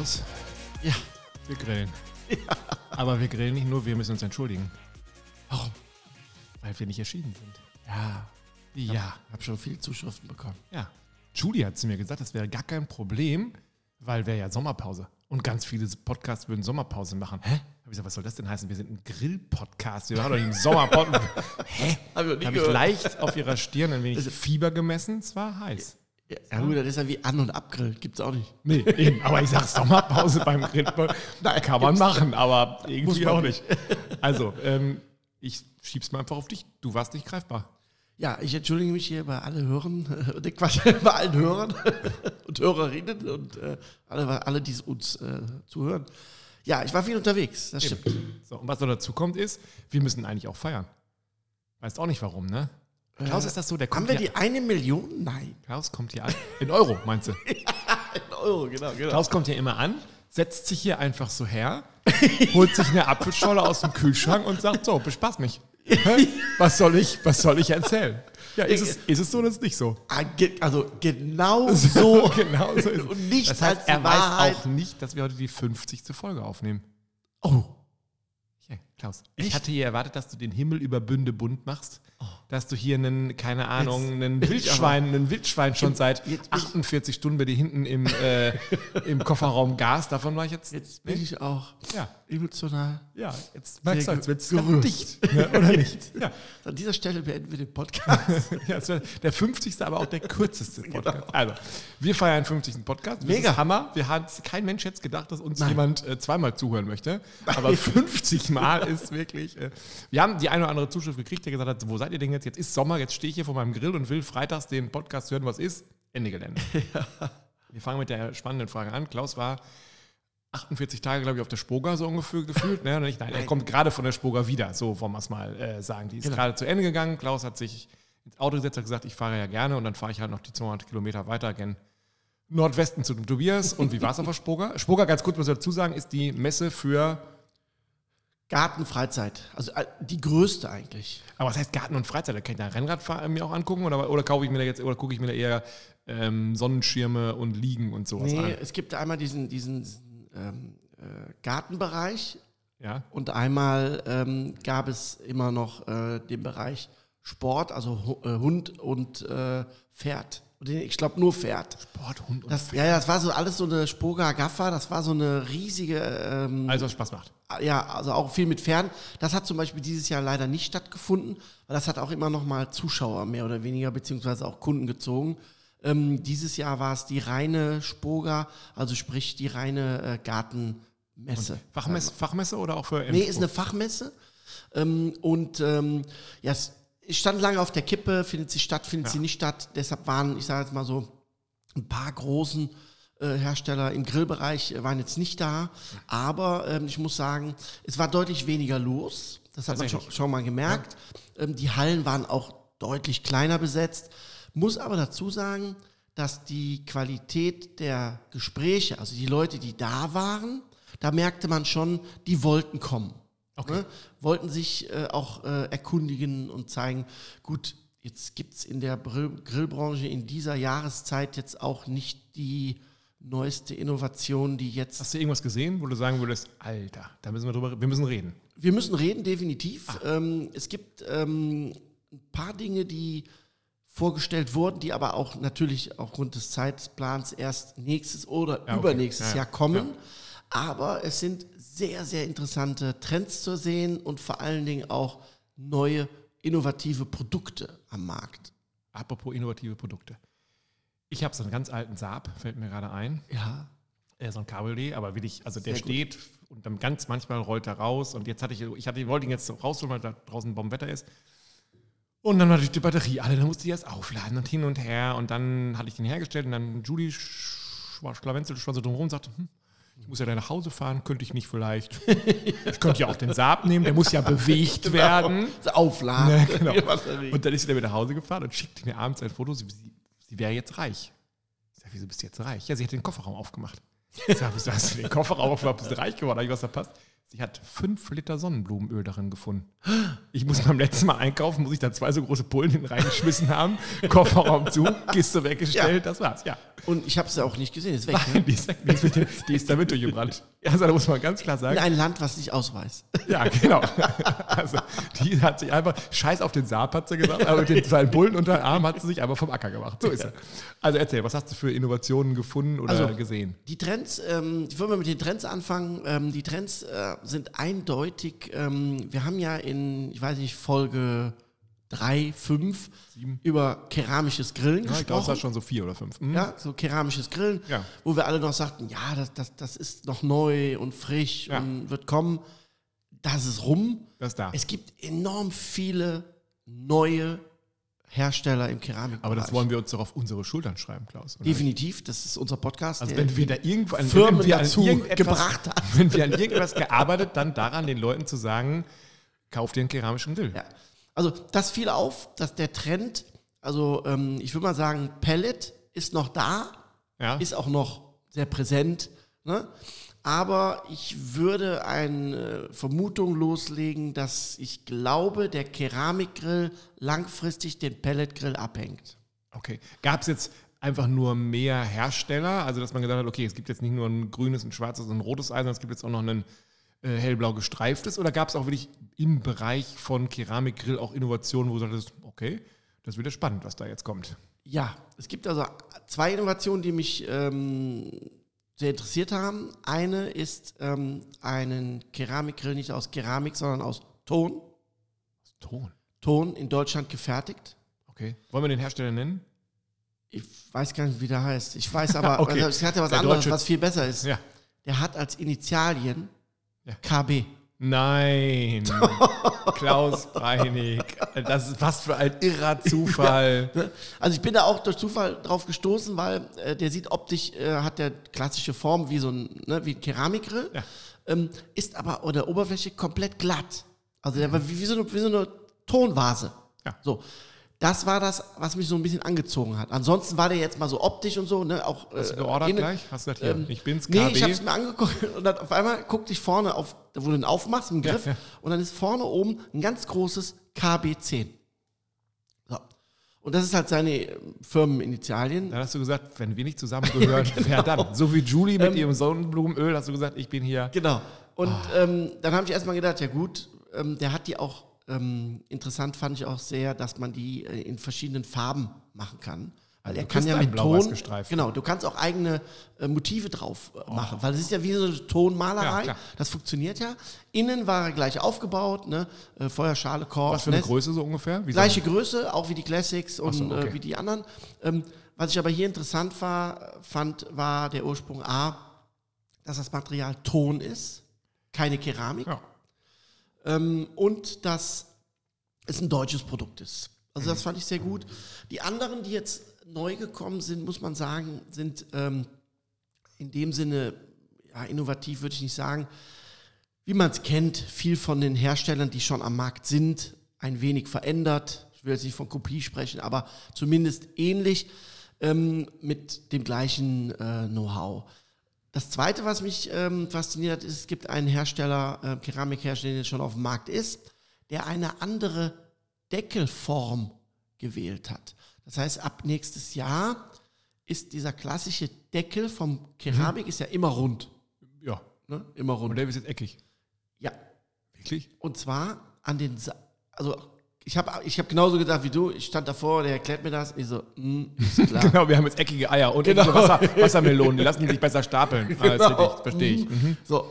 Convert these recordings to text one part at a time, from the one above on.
Klaus, Ja. wir grillen. Aber wir grillen nicht nur, wir müssen uns entschuldigen. Warum? Weil wir nicht erschienen sind. Ja, Ja. hab schon viele Zuschriften bekommen. Ja. Julie hat zu mir gesagt, das wäre gar kein Problem, weil wäre ja Sommerpause. Und ganz viele Podcasts würden Sommerpause machen. Hä? Hab ich gesagt, was soll das denn heißen? Wir sind ein Grill-Podcast. Wir machen doch nicht einen Sommerpodcast. Hä? Hab ich noch nie Habe ich leicht auf ihrer Stirn ein wenig Fieber gemessen. Es war heiß. Ja, ja, gut, das ist ja wie An- und Abgrill. Gibt's auch nicht. Nee, eben. Aber ich sag Sommerpause beim Grill. Nein, kann man machen, aber irgendwie auch nicht. Also, ähm, ich schieb's mal einfach auf dich. Du warst nicht greifbar. Ja, ich entschuldige mich hier bei allen Hörern, äh, Quatsch, bei allen Hörern und Hörerinnen und äh, alle, alle, die uns äh, zuhören. Ja, ich war viel unterwegs, das stimmt. So, und was noch dazu kommt, ist, wir müssen eigentlich auch feiern. Weißt auch nicht warum, ne? Klaus, ist das so? Der Haben kommt wir hier, die eine Million? Nein. Klaus kommt hier an. In Euro, meinst du? In Euro, genau, genau. Klaus kommt hier immer an, setzt sich hier einfach so her, holt sich eine Apfelscholle aus dem Kühlschrank und sagt: So, bespaß mich. Was soll ich, was soll ich erzählen? Ja, ist es, ist es so oder ist es nicht so? Ah, Also genau so. genau so ist es. Und nicht das heißt, er Wahrheit. weiß auch nicht, dass wir heute die 50. Folge aufnehmen. Oh, Klaus, ich Echt? hatte hier erwartet, dass du den Himmel über Bünde bunt machst. Dass du hier einen, keine Ahnung, Jetzt einen ich Wildschwein, einen Wildschwein schon seit jetzt bin ich- 48 Stunden bei dir hinten im, äh, im Kofferraum Gas. Davon war ich jetzt. jetzt bin ich auch Ja, emotional. ja, jetzt merkst du, als wird es dicht. Ne? Oder nicht? Ja. An dieser Stelle beenden wir den Podcast. ja der 50. aber auch der kürzeste Podcast. Also, wir feiern den 50. Podcast. Das Mega. Hammer. Wir haben kein Mensch jetzt gedacht, dass uns jemand äh, zweimal zuhören möchte. Aber 50 Mal ist wirklich. Äh, wir haben die eine oder andere Zuschrift gekriegt, der gesagt hat: Wo seid ihr denn jetzt? Jetzt ist Sommer, jetzt stehe ich hier vor meinem Grill und will freitags den Podcast hören. Was ist? Ende Gelände. Wir fangen mit der spannenden Frage an. Klaus war 48 Tage, glaube ich, auf der Spoga so ungefähr gefühlt. Ne? Nicht, nein, er kommt gerade von der Spoga wieder, so wollen wir es mal äh, sagen. Die ist Genau. gerade zu Ende gegangen. Klaus hat sich ins Auto gesetzt und gesagt, ich fahre ja gerne und dann fahre ich halt noch die 200 Kilometer weiter gen Nordwesten zu dem Tobias. Und wie war es auf der Spoga? Spoga, ganz kurz muss ich dazu sagen, ist die Messe für, Gartenfreizeit. Also äh, die größte eigentlich. aber was heißt Garten und Freizeit? Da kann ich da Rennrad mir auch angucken oder, oder kaufe ich mir da jetzt, oder gucke ich mir da eher ähm, Sonnenschirme und Liegen und sowas Nee, an? es gibt einmal diesen, diesen ähm, äh, Gartenbereich Ja? und einmal ähm, gab es immer noch äh, den Bereich Sport, also Hu- äh, Hund und äh, Pferd. Und den- Ich glaube nur Pferd. Sport, Hund und Das, ja, ja, das war so alles so eine Spoga Gaffa, das war so eine riesige, ähm, Alles, was Spaß macht. ja, also auch viel mit Pferden. Das hat zum Beispiel dieses Jahr leider nicht stattgefunden, weil das hat auch immer noch mal Zuschauer mehr oder weniger, beziehungsweise auch Kunden gezogen. Ähm, dieses Jahr war es die reine Spoga, also sprich die reine äh, Gartenmesse. Fachmesse, Fachmesse oder auch für Nee, ist eine Fachmesse. Ähm, und ähm, ja, es stand lange auf der Kippe, findet sie statt, findet Ja. sie nicht statt. Deshalb waren, ich sage jetzt mal so, ein paar großen äh, Hersteller im Grillbereich äh, waren jetzt nicht da. Aber ähm, ich muss sagen, es war deutlich weniger los. Das hat man schon, schon mal gemerkt. Ähm, die Hallen waren auch deutlich kleiner besetzt. Muss aber dazu sagen, dass die Qualität der Gespräche, also die Leute, die da waren, da merkte man schon, die wollten kommen. Okay. Ne? Wollten sich äh, auch äh, erkundigen und zeigen, gut, jetzt gibt es in der Grillbranche in dieser Jahreszeit jetzt auch nicht die neueste Innovation, die jetzt. Hast du irgendwas gesehen, wo du sagen würdest, Alter, da müssen wir drüber, wir müssen reden. Wir müssen reden, definitiv. Ähm, es gibt ähm, ein paar Dinge, die vorgestellt wurden, die aber auch natürlich aufgrund des Zeitplans erst nächstes oder Ja, okay. übernächstes Ja, ja. Jahr kommen. Aber es sind sehr, sehr interessante Trends zu sehen und vor allen Dingen auch neue, innovative Produkte am Markt. Apropos innovative Produkte. Ich habe so einen ganz alten Saab, fällt mir gerade ein. Ja. Äh, so ein Cabriolet, aber wirklich, also der Sehr gut. steht und dann ganz manchmal rollt er raus. Und jetzt hatte ich, ich hatte, wollte ihn jetzt rausholen, weil da draußen Bombenwetter ist. Und dann war natürlich die Batterie alle, dann musste ich erst aufladen und hin und her. Und dann hatte ich den hergestellt und dann Judy sch- war schlawenzelt schon so drumherum und sagte, hm, ich muss ja da nach Hause fahren, könnte ich nicht vielleicht. Ich könnte ja auch den Saab nehmen, der muss ja bewegt werden. Das Aufladen. Ne, genau. Und dann ist sie dann wieder nach Hause gefahren und schickte mir abends ein Foto, sie, sie, sie wäre jetzt reich. Ich sag, wieso bist du jetzt reich? Ja, sie hat den Kofferraum aufgemacht. Ich sag, wieso hast du den Kofferraum aufgemacht? Bist du reich geworden? Hab ich was verpasst? Sie hat fünf Liter Sonnenblumenöl darin gefunden. Ich muss beim letzten Mal einkaufen, muss ich da zwei so große Pullen reingeschmissen haben, Kofferraum zu, Kiste weggestellt, das war's, ja. Und ich habe es ja auch nicht gesehen, ist weg. Nein, die ist, weg, die ist, mit, die ist damit durchgebrannt. Also da muss man ganz klar sagen. In ein Land, was nicht ausweist. Ja, genau. Also die hat sich einfach, scheiß auf den Saab, hat sie gesagt, aber mit den zwei Bullen unter den Arm hat sie sich einfach vom Acker gemacht. So ist es. Also erzähl, was hast du für Innovationen gefunden oder Also, gesehen? Die Trends, ähm, ich würde mal mit den Trends anfangen. Ähm, die Trends äh, sind eindeutig. Ähm, wir haben ja in, ich weiß nicht, Folge 3, 5 über keramisches Grillen Ja, ich glaube, es war gesprochen. schon so vier oder fünf. Hm? Ja, so keramisches Grillen, Ja. wo wir alle noch sagten, ja, das, das, das ist noch neu und frisch Ja. und wird kommen. Das ist rum. Das ist da. Es gibt enorm viele neue Hersteller im Keramikbereich. Aber das wollen wir uns doch auf unsere Schultern schreiben, Klaus. oder? Definitiv, das ist unser Podcast. Also wenn wir da irgendwo an, Firmen wir an dazu irgendetwas- gebracht haben. Wenn wir an irgendwas gearbeitet, dann daran, den Leuten zu sagen, kauf dir einen keramischen Grill. Ja. Also das fiel auf, dass der Trend, also ähm, ich würde mal sagen, Pellet ist noch da, Ja. ist auch noch sehr präsent. Ne? Aber ich würde eine Vermutung loslegen, dass ich glaube, der Keramikgrill langfristig den Pelletgrill abhängt. Okay. Gab es jetzt einfach nur mehr Hersteller? Also, dass man gesagt hat, okay, es gibt jetzt nicht nur ein grünes, ein schwarzes und ein rotes Eisen, es gibt jetzt auch noch ein äh, hellblau gestreiftes? Oder gab es auch wirklich im Bereich von Keramikgrill auch Innovationen, wo du sagtest, okay, das wird ja spannend, was da jetzt kommt? Ja, es gibt also zwei Innovationen, die mich ähm, sehr interessiert haben. Eine ist ähm, einen Keramikgrill nicht aus Keramik, sondern aus Ton. Ton. Ton in Deutschland gefertigt. Okay. Wollen wir den Hersteller nennen? Ich weiß gar nicht, wie der heißt. Ich weiß aber, Okay. also es hat ja was Der anderes, deutsche- was viel besser ist. Ja. Der hat als Initialien Ja. KB. Nein. Klaus Breinig. Das ist was für ein irrer Zufall. Ne? Also ich bin da auch durch Zufall drauf gestoßen, weil äh, der sieht optisch, äh, hat der klassische Form wie so ein, ne, wie ein Keramikgrill, Ja. ähm, ist aber an der Oberfläche komplett glatt. Also der war wie, wie, so, eine, wie so eine Tonvase. Ja. So. Das war das, was mich so ein bisschen angezogen hat. Ansonsten war der jetzt mal so optisch und so, ne, auch. Hast du äh, geordert innen- gleich? Hast du gesagt, hier, Ähm, ich bin's, Nee, KB? ich hab's mir angeguckt und dann auf einmal guckte ich vorne auf, wo du den aufmachst, im Griff, ja. und dann ist vorne oben ein ganz großes KB10. So. Und das ist halt seine äh, Firmeninitialien. Dann hast du gesagt, wenn wir nicht zusammengehören, wer dann? So wie Julie mit ihrem Sonnenblumenöl, hast du gesagt, ich bin hier. Genau. Und Ah. ähm, dann habe ich erstmal gedacht, ja gut, ähm, der hat die auch, ähm, interessant fand ich auch sehr, dass man die äh, in verschiedenen Farben machen kann. Weil Also er kann ja mit Ton, genau, du kannst auch eigene äh, Motive drauf äh, machen, weil es ist ja wie so eine Tonmalerei, Ja, das funktioniert ja. Innen war er gleich aufgebaut, ne? äh, Feuerschale, Korb, Was für eine Nest. Größe so ungefähr? Wie Gleiche Größe, auch wie die Classics und so, okay. äh, wie die anderen. Ähm, was ich aber hier interessant war, fand, war der Ursprung A, dass das Material Ton ist, keine Keramik. Ja. Ähm, und dass es ein deutsches Produkt ist. Also das fand ich sehr gut. Die anderen, die jetzt neu gekommen sind, muss man sagen, sind ähm, in dem Sinne, ja, innovativ würde ich nicht sagen, wie man es kennt, viel von den Herstellern, die schon am Markt sind, ein wenig verändert. Ich will jetzt nicht von Kopie sprechen, aber zumindest ähnlich ähm, mit dem gleichen äh, Know-how. Das zweite, was mich ähm, fasziniert hat, ist, es gibt einen Hersteller, äh, Keramikhersteller, der schon auf dem Markt ist, der eine andere Deckelform gewählt hat. Das heißt, ab nächstes Jahr ist dieser klassische Deckel vom Keramik ist ja immer rund. ja. Ne? Immer Und rund. der ist jetzt eckig. Ja. Wirklich? Und zwar an den, Sa also ich habe ich hab genauso gedacht wie du. Ich stand davor, der erklärt mir das. Ich so, mm, ist klar. Genau, wir haben jetzt eckige Eier und Genau. Wasser, Wassermelonen, die lassen sich besser stapeln. Genau. verstehe ich. Mhm. So.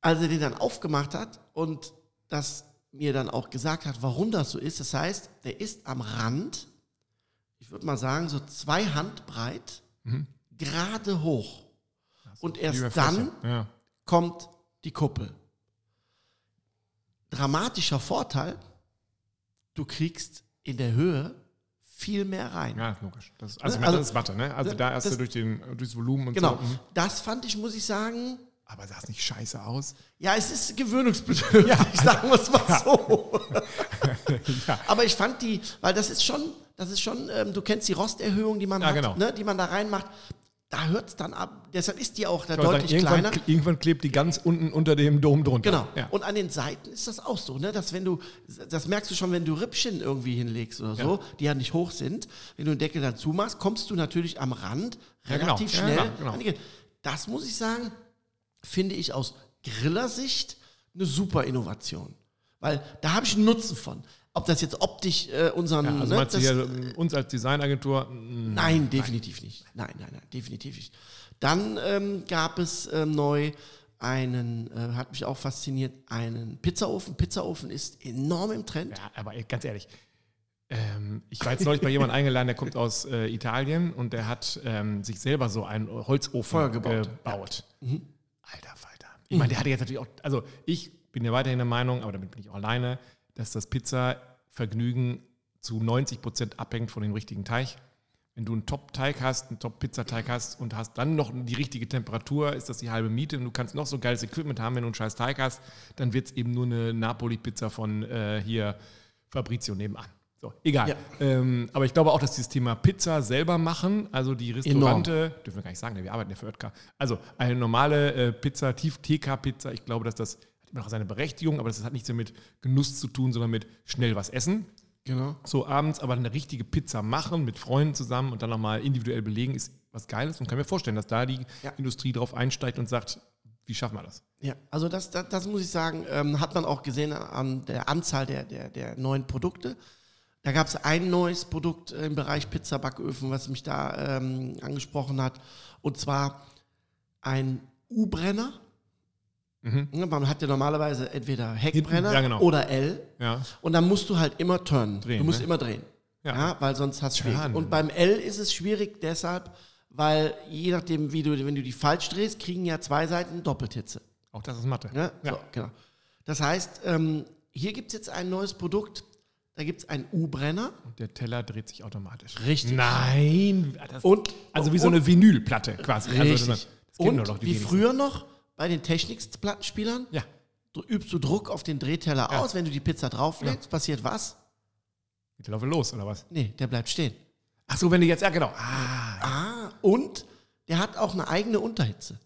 Als er den dann aufgemacht hat und das mir dann auch gesagt hat, warum das so ist, das heißt, der ist am Rand, ich würde mal sagen, so zwei Handbreit, gerade hoch. Und erst dann Ja. kommt die Kuppel. Dramatischer Vorteil, du kriegst in der Höhe viel mehr rein. ja, logisch. Das, also, Ne, also- das ist Watte, ne? Also da hast du durch, den, durchs Volumen und Genau. so. mhm. Das fand ich, muss ich sagen, Aber sah es nicht scheiße aus? ja, es ist gewöhnungsbedürftig, sagen wir es mal so. Aber ich fand die, weil das ist schon, das ist schon, ähm, du kennst die Rosterhöhung, die man Ja, hat, genau. ne, die man da reinmacht. Da hört es dann ab. Deshalb ist die auch da deutlich sagen, irgendwann, kleiner. irgendwann klebt die ganz unten unter dem Dom drunter. Genau. Ja. Und an den Seiten ist das auch so, ne? Dass wenn du, das merkst du schon, wenn du Rippchen irgendwie hinlegst oder so, die ja nicht hoch sind, wenn du den Deckel dann zumachst, kommst du natürlich am Rand Ja, genau. relativ Ja, schnell. genau, genau. Das muss ich sagen, finde ich aus Grillersicht eine super Innovation. Weil da habe ich einen Nutzen von. Ob das jetzt optisch äh, unseren. Ja, also ne, das- hier ähm, uns als Designagentur? mm, Nein, definitiv nicht. Nein, nein, nein, definitiv nicht. Dann ähm, gab es ähm, neu einen, äh, hat mich auch fasziniert, einen Pizzaofen. Pizzaofen ist enorm im Trend. Ja, aber ganz ehrlich. Ähm, ich war jetzt neulich bei jemandem eingeladen, der kommt aus äh, Italien und der hat ähm, sich selber so einen Holzofen Feuer gebaut. gebaut. Alter Falter. Ich meine, der hatte jetzt natürlich auch, also ich bin ja weiterhin der Meinung, aber damit bin ich auch alleine, dass das Pizza-Vergnügen zu 90 Prozent abhängt von dem richtigen Teig. Wenn du einen Top-Teig hast, einen Top-Pizzateig hast und hast dann noch die richtige Temperatur, ist das die halbe Miete. Und du kannst noch so geiles Equipment haben, wenn du einen scheiß Teig hast, dann wird es eben nur eine Napoli-Pizza von äh, hier Fabrizio nebenan. So, egal. Ja. Ähm, aber ich glaube auch, dass dieses Thema Pizza selber machen, also die Restaurante, dürfen wir gar nicht sagen, ne, wir arbeiten ja für Oetker. Also eine normale äh, Pizza, Tief-TK-Pizza, ich glaube, dass das noch seine Berechtigung, aber das hat nichts mehr mit Genuss zu tun, sondern mit schnell was essen Genau. so abends aber eine richtige Pizza machen mit Freunden zusammen und dann nochmal individuell belegen, ist was Geiles und kann mir vorstellen, dass da die Ja. Industrie drauf einsteigt und sagt, wie schaffen wir das? Ja, also das, das, das muss ich sagen, ähm, hat man auch gesehen an der Anzahl der, der, der neuen Produkte. Da gab es ein neues Produkt im Bereich Pizzabacköfen, was mich da ähm, angesprochen hat. Und zwar ein U-Brenner. Ja, Man hat ja normalerweise entweder Heckbrenner ja, genau. oder L. Ja. Und dann musst du halt immer turnen. Drehen, du musst ne? immer drehen. Ja. Ja. weil sonst hast du. Und beim L ist es schwierig deshalb, weil je nachdem, wie du, wenn du die falsch drehst, kriegen ja zwei Seiten Doppeltitze. Auch das ist Mathe. Ja, Ja. So, genau. Das heißt, ähm, hier gibt es jetzt ein neues Produkt. Da gibt es einen U-Brenner. Und der Teller dreht sich automatisch. Richtig. Nein. Das, Und, also wie so eine Vinylplatte quasi. Also, Richtig. das kennen und wie früher noch bei den Technik-Plattenspielern, Ja. du übst du Druck auf den Drehteller Ja. aus. Wenn du die Pizza drauflegst, passiert was? Geht der Laufe los, oder was? Nee, der bleibt stehen. Ach so, wenn du jetzt, ja genau. Ah, Ah, und der hat auch eine eigene Unterhitze.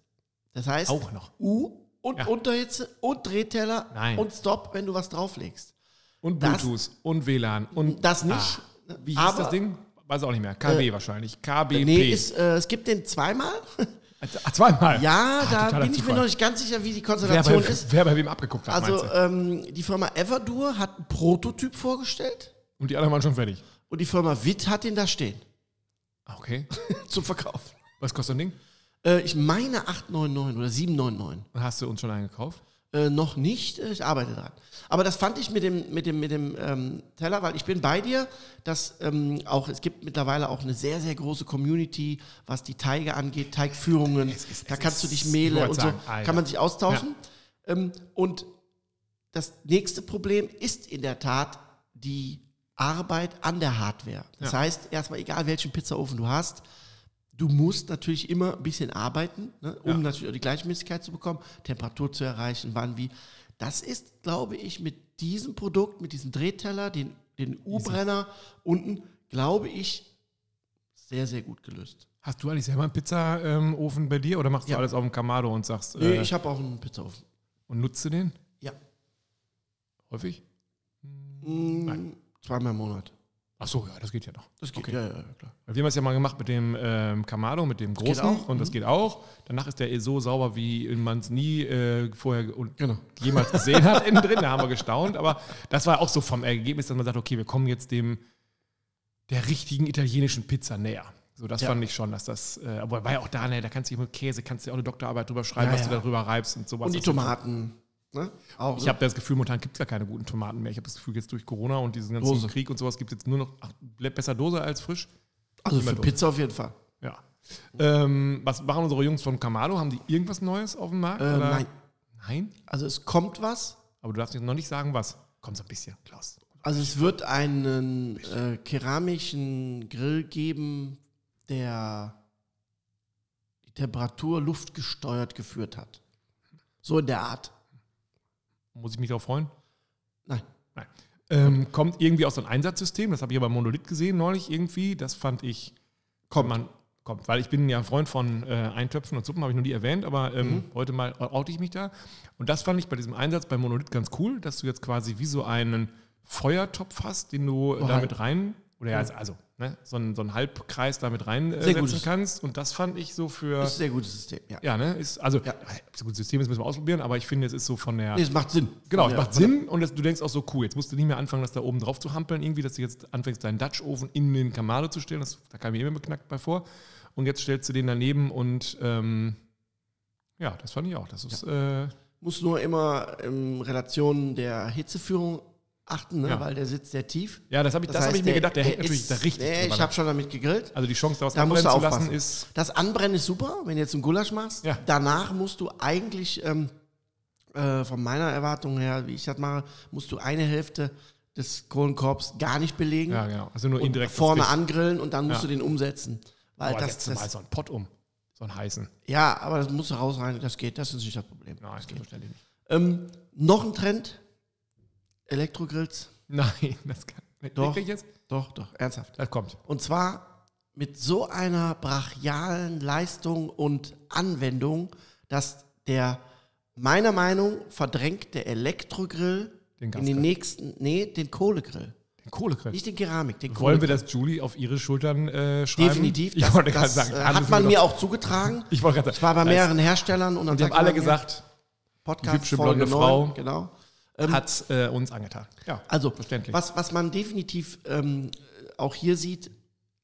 Das heißt, Auch noch. U und Ja. Unterhitze und Drehteller Nein. und Stop, wenn du was drauflegst. und Das- Bluetooth und WLAN und Das nicht. Ah, wie hieß das Ding? Weiß auch nicht mehr. KB wahrscheinlich. KBP. Nee, ist, äh, es gibt den zweimal. Ach, zweimal. Ja, Ah, da bin ich mir noch nicht ganz sicher, wie die wer Konstellation bei, ist. wer bei wem abgeguckt hat, Also ähm, die Firma Everdur hat einen Prototyp vorgestellt Und die anderen waren schon fertig. und die Firma Witt hat den da stehen Ah, Okay. zum Verkauf. Was kostet so ein Ding? Äh, ich meine 899 oder 799. Und hast du uns schon einen gekauft? Äh, noch nicht, äh, ich arbeite dran. Aber das fand ich mit dem, mit dem, mit dem ähm, Teller, weil ich bin bei dir, dass ähm, auch, es gibt mittlerweile auch eine sehr, sehr große Community, was die Teige angeht, Teigführungen. ist- da es kannst du dich ich Mehle wollte und so, sagen, kann man sich austauschen. Ähm, und das nächste Problem ist in der Tat die Arbeit an der Hardware. Das Ja. heißt, erstmal, egal welchen Pizzaofen du hast, du musst natürlich immer ein bisschen arbeiten, ne, um Ja. natürlich auch die Gleichmäßigkeit zu bekommen, Temperatur zu erreichen, wann, wie. Das ist, glaube ich, mit diesem Produkt, mit diesem Drehteller, den, den U-Brenner unten, glaube ich, sehr, sehr gut gelöst. Hast du eigentlich selber einen Pizzaofen bei dir oder machst Ja. du alles auf dem Kamado und sagst, Nee, äh, ich habe auch einen Pizzaofen. und nutzt du den Ja. häufig? Mm, zweimal im Monat. Ach so, ja, das geht ja noch. Das geht, Okay. ja, ja, klar. Wir haben es ja mal gemacht mit dem ähm, Kamado, mit dem großen und das Mhm. geht auch. Danach ist der eh so sauber, wie man es nie äh, vorher und Genau. jemals gesehen hat innen drin. Da haben wir gestaunt. Aber das war auch so vom Ergebnis, dass man sagt, okay, wir kommen jetzt dem der richtigen italienischen Pizza näher. So, das Ja. fand ich schon, dass das, äh, aber war ja auch da, ne, da kannst du mit Käse, kannst du ja auch eine Doktorarbeit drüber schreiben, Ja, was du darüber reibst und sowas. Und die Tomaten. Ne? Auch, Ich habe das Gefühl, momentan gibt es gar keine guten Tomaten mehr. Ich habe das Gefühl, jetzt durch Corona und diesen ganzen Dose. Krieg und sowas gibt es jetzt nur noch ach, besser Dose als frisch. also für Dose. Pizza auf jeden Fall. Ja. Ähm, was machen unsere Jungs von Kamado? Haben die irgendwas Neues auf dem Markt? Äh, oder? nein. Nein? Also es kommt was. Aber du darfst noch nicht sagen, was. Komm so ein bisschen, Klaus. Also es wird einen äh, keramischen Grill geben, der die Temperatur luftgesteuert geführt hat. So in der Art. Muss ich mich darauf freuen? Nein. Nein. Ähm, kommt irgendwie aus so einem Einsatzsystem. Das habe ich aber bei Monolith gesehen neulich irgendwie. Das fand ich. Kommt man. kommt. Weil ich bin ja ein Freund von äh, Eintöpfen und Suppen, habe ich noch nie erwähnt, aber ähm, Mhm. heute mal oute ich mich da. Und das fand ich bei diesem Einsatz bei Monolith ganz cool, dass du jetzt quasi wie so einen Feuertopf hast, den du Oh, damit rein, oder ja, also, also ne, so, einen, so einen Halbkreis damit reinsetzen gutes. kannst. Und das fand ich so für. Das ist ein sehr gutes System, ja. ja, ne? Ist, also, Ja. so gut, System ist müssen wir ausprobieren, aber ich finde, es ist so von der. Nee, es macht Sinn. Genau, es macht Sinn und das, du denkst auch so, cool, jetzt musst du nicht mehr anfangen, das da oben drauf zu hampeln, irgendwie, dass du jetzt anfängst, deinen Dutch-Ofen in den Kamado zu stellen. Das, da kam mir immer beknackt bei vor. Und jetzt stellst du den daneben und ähm, ja, das fand ich auch. Das ist, äh, Muss nur immer in Relation der Hitzeführung achten, ne? Ja. weil der sitzt sehr tief. ja, das habe ich, das hab heißt, ich mir gedacht, der, hängt natürlich ist- da richtig Nee, ich habe schon damit gegrillt. Also die Chance, daraus Da anbrennen zu lassen, ist. Das Anbrennen ist super, wenn du jetzt einen Gulasch machst. Ja. Danach musst du eigentlich, ähm, äh, von meiner Erwartung her, wie ich das mache, musst du eine Hälfte des Kohlenkorbs gar nicht belegen. Ja, genau. Also nur indirekt. vorne das angrillen und dann musst Ja. du den umsetzen. Weil Aber das, setz mal das, so einen Pott um. So einen heißen. ja, aber das musst du raus rein, das geht, das ist nicht das Problem. Nein, das geht nicht. Ähm, noch ein Trend, Elektrogrills. Nein, das kann. Doch. Wirklich jetzt? Doch, doch, ernsthaft. Das kommt. Und zwar mit so einer brachialen Leistung und Anwendung, dass der meiner Meinung verdrängt der Elektrogrill Den in den nächsten, nee, den Kohlegrill. Den Kohlegrill. Nicht den Keramik, den Wollen wir das Julie auf ihre Schultern äh, schreiben? Definitiv. Ich Das, wollte gerade das sagen. äh, hat man doch- mir auch zugetragen. Ich wollte gerade Ich war bei sagen. mehreren Herstellern und dann Und die haben alle gesagt, Podcast hübsche Folge blonde 9, Frau. Genau. Hat äh, uns angetan. Ja, Also, verständlich. was, was man definitiv ähm, auch hier sieht,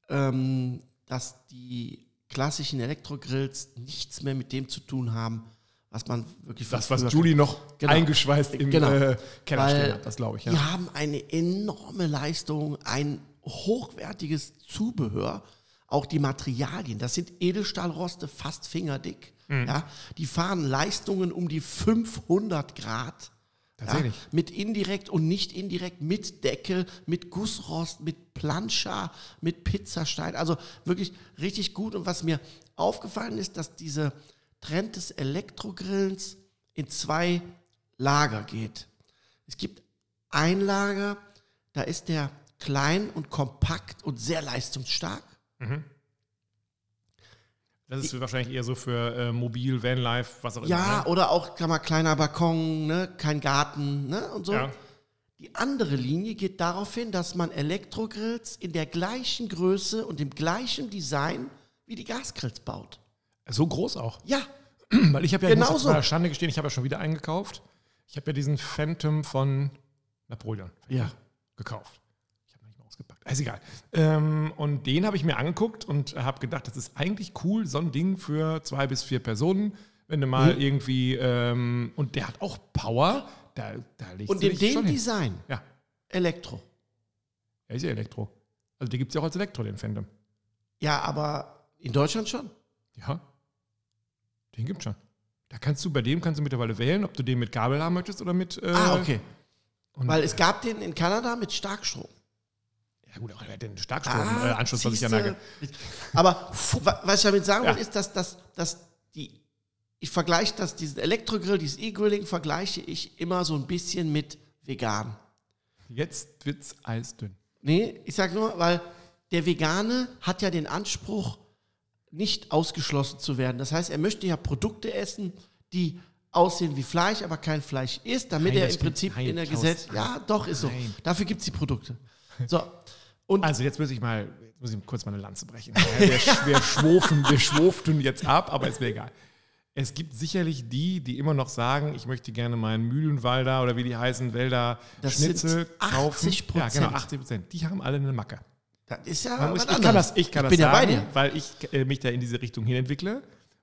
ähm, dass die klassischen Elektrogrills nichts mehr mit dem zu tun haben, was man wirklich das, was Julie noch Genau. eingeschweißt im Genau. äh, Keller stehen hat, das glaube ich. Ja. Die haben eine enorme Leistung, ein hochwertiges Zubehör, auch die Materialien. Das sind Edelstahlroste, fast fingerdick. Mhm. Ja, die fahren Leistungen um die 500 Grad. Tatsächlich. Ja, mit indirekt und nicht indirekt, mit Deckel, mit Gussrost, mit Plancha, mit Pizzastein. Also wirklich richtig gut. Und was mir aufgefallen ist, dass dieser Trend des Elektrogrillens in zwei Lager geht. Es gibt ein Lager, da ist der klein und kompakt und sehr leistungsstark. Das ist wahrscheinlich eher so für äh, Mobil, Vanlife, was auch immer. Ja, ne? oder auch kann man, kleiner Balkon, ne, kein Garten ne, und so. ja. Die andere Linie geht darauf hin, dass man Elektrogrills in der gleichen Größe und dem gleichen Design wie die Gasgrills baut. So groß auch. Ja, Weil ich habe ja, ich Genau auf so. Schande gestehen, ich habe ja schon wieder eingekauft. Ich habe ja diesen Phantom von Napoleon ja. gekauft. Ich habe noch nicht mal ausgepackt. Ist egal. Ähm, und den habe ich mir angeguckt und habe gedacht, das ist eigentlich cool, so ein Ding für zwei bis vier Personen. Wenn du mal Mhm. irgendwie, ähm, und der hat auch Power, da, da legst Und in dem schon hin. Design Ja, Elektro. er ist ja Elektro. Also den gibt es ja auch als Elektro, den Phantom. Ja, aber in Deutschland schon. Ja, den gibt's schon. Da kannst du, bei dem kannst du mittlerweile wählen, ob du den mit Kabel haben möchtest oder mit. Äh, ah, okay. Und, Weil es gab den in Kanada mit Starkstrom. Ja, gut, aber er hat den Starkstrom-Anschluss, äh, Anschluss, was ich ja nage. Aber wa- was ich damit sagen will, Ja. ist, dass, dass, dass die, ich vergleiche das, diesen Elektrogrill, dieses E-Grilling vergleiche ich immer so ein bisschen mit vegan. Jetzt wird's eisdünn. Nee, ich sag nur, weil der Vegane hat ja den Anspruch, nicht ausgeschlossen zu werden. Das heißt, er möchte ja Produkte essen, die aussehen wie Fleisch, aber kein Fleisch ist, damit Nein, er im. Prinzip Nein, in der. Gesetz. Ja, doch, ist so. Nein. Dafür gibt es die Produkte. So. Und Also jetzt muss ich mal, muss ich kurz mal eine Lanze brechen. Wir, wir, schwofen, wir schwoften jetzt ab, aber ist mir egal. Es gibt sicherlich die, die immer noch sagen, ich möchte gerne meinen Mühlenwalder oder wie die heißen, Wälder Das Schnitzel sind kaufen. 80%. Ja, genau, 80 Prozent. Die haben alle eine Macke. das ist ja muss, ich kann das, ich kann ich das bin ja bei sagen, dir. weil ich äh, mich da in diese Richtung hin entwickle.